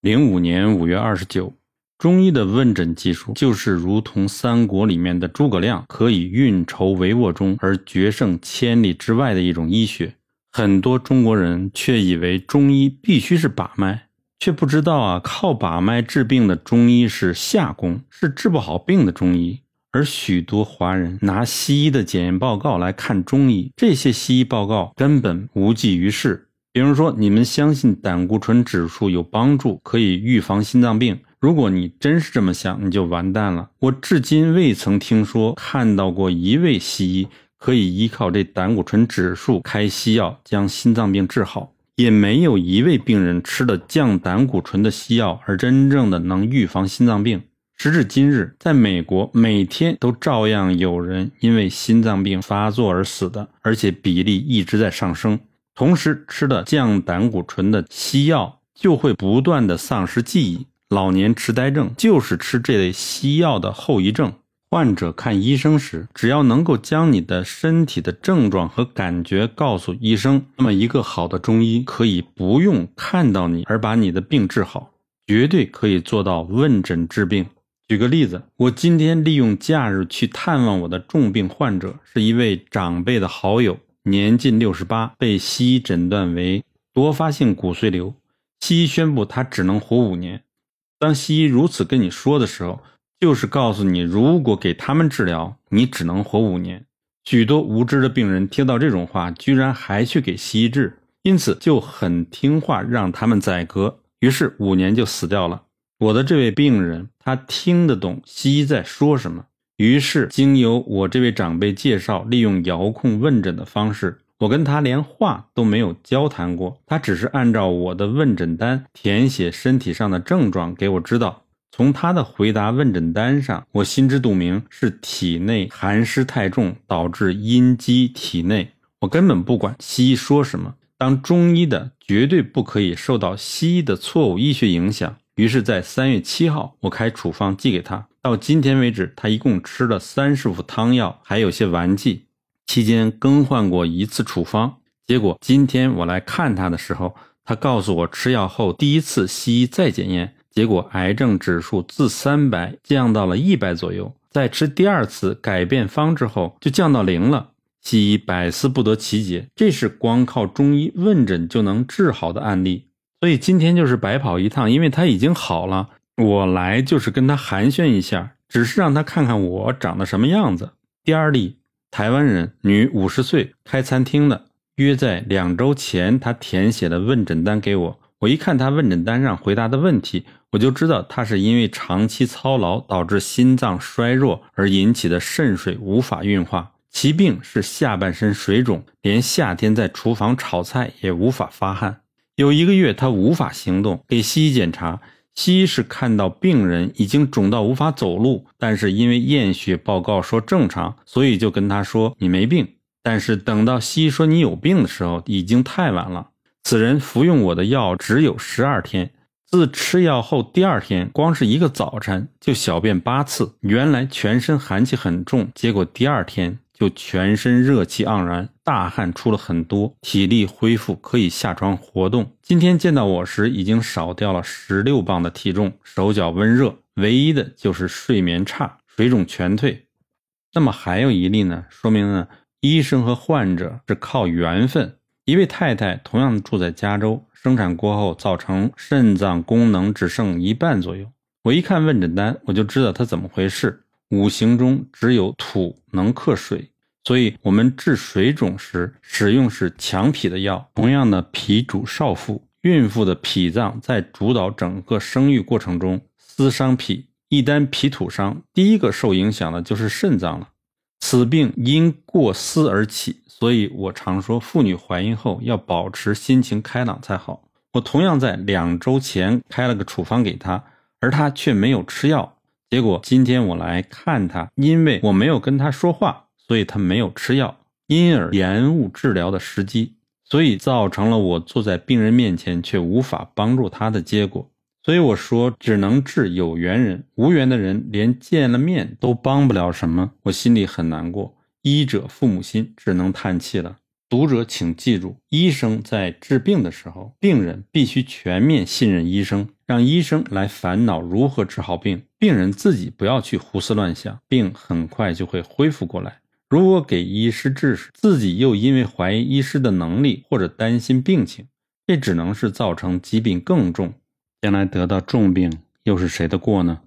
零五年五月二十九，中医的问诊技术就是如同三国里面的诸葛亮，可以运筹帷幄中而决胜千里之外的一种医学。很多中国人却以为中医必须是把脉，却不知道啊，靠把脉治病的中医是下工，是治不好病的中医。而许多华人拿西医的检验报告来看中医，这些西医报告根本无济于事。比如说，你们相信胆固醇指数有帮助，可以预防心脏病。如果你真是这么想，你就完蛋了。我至今未曾听说看到过一位西医可以依靠这胆固醇指数开西药将心脏病治好，也没有一位病人吃了降胆固醇的西药而真正的能预防心脏病。时至今日，在美国，每天都照样有人因为心脏病发作而死的，而且比例一直在上升。同时吃的降胆固醇的西药就会不断的丧失记忆，老年痴呆症就是吃这类西药的后遗症。患者看医生时，只要能够将你的身体的症状和感觉告诉医生，那么一个好的中医可以不用看到你而把你的病治好，绝对可以做到问诊治病。举个例子，我今天利用假日去探望我的重病患者，是一位长辈的好友。年近六十八，被西医诊断为多发性骨髓瘤。西医宣布他只能活五年。当西医如此跟你说的时候，就是告诉你，如果给他们治疗，你只能活五年。许多无知的病人听到这种话，居然还去给西医治，因此就很听话，让他们宰割。于是五年就死掉了。我的这位病人，他听得懂西医在说什么。于是，经由我这位长辈介绍，利用遥控问诊的方式，我跟他连话都没有交谈过，他只是按照我的问诊单填写身体上的症状给我知道。从他的回答问诊单上，我心知肚明是体内寒湿太重导致阴积体内。我根本不管西医说什么，当中医的绝对不可以受到西医的错误医学影响。于是，在三月七号，我开处方寄给他。到今天为止，他一共吃了三十副汤药，还有些丸剂。期间更换过一次处方。结果今天我来看他的时候，他告诉我，吃药后第一次西医再检验，结果癌症指数自三百降到了一百左右。在吃第二次改变方之后，就降到零了。西医百思不得其解，这是光靠中医问诊就能治好的案例。所以今天就是白跑一趟，因为他已经好了。我来就是跟他寒暄一下，只是让他看看我长得什么样子。第二例，台湾人，女，五十岁，开餐厅的。约在两周前，他填写的问诊单给我。我一看他问诊单上回答的问题，我就知道他是因为长期操劳导致心脏衰弱而引起的肾水无法运化。其病是下半身水肿，连夏天在厨房炒菜也无法发汗。有一个月，他无法行动，给西医检查，西医是看到病人已经肿到无法走路，但是因为验血报告说正常，所以就跟他说你没病。但是等到西医说你有病的时候，已经太晚了。此人服用我的药只有十二天，自吃药后第二天，光是一个早晨就小便八次，原来全身寒气很重，结果第二天。就全身热气盎然，大汗出了很多，体力恢复，可以下床活动。今天见到我时，已经少掉了十六磅的体重，手脚温热，唯一的就是睡眠差，水肿全退。那么还有一例呢，说明呢，医生和患者是靠缘分。一位太太同样住在加州，生产过后造成肾脏功能只剩一半左右。我一看问诊单，我就知道她怎么回事。五行中只有土能克水，所以我们治水肿时使用是强脾的药。同样的，脾主少妇，孕妇的脾脏在主导整个生育过程中，思伤脾，一旦脾土伤，第一个受影响的就是肾脏了。此病因过思而起，所以我常说，妇女怀孕后要保持心情开朗才好。我同样在两周前开了个处方给她，而她却没有吃药。结果今天我来看他，因为我没有跟他说话，所以他没有吃药，因而延误治疗的时机，所以造成了我坐在病人面前却无法帮助他的结果。所以我说，只能治有缘人，无缘的人连见了面都帮不了什么，我心里很难过。医者父母心，只能叹气了。读者请记住，医生在治病的时候，病人必须全面信任医生，让医生来烦恼如何治好病，病人自己不要去胡思乱想，病很快就会恢复过来。如果给医师治时，自己又因为怀疑医师的能力或者担心病情，这只能是造成疾病更重，将来得到重病又是谁的过呢？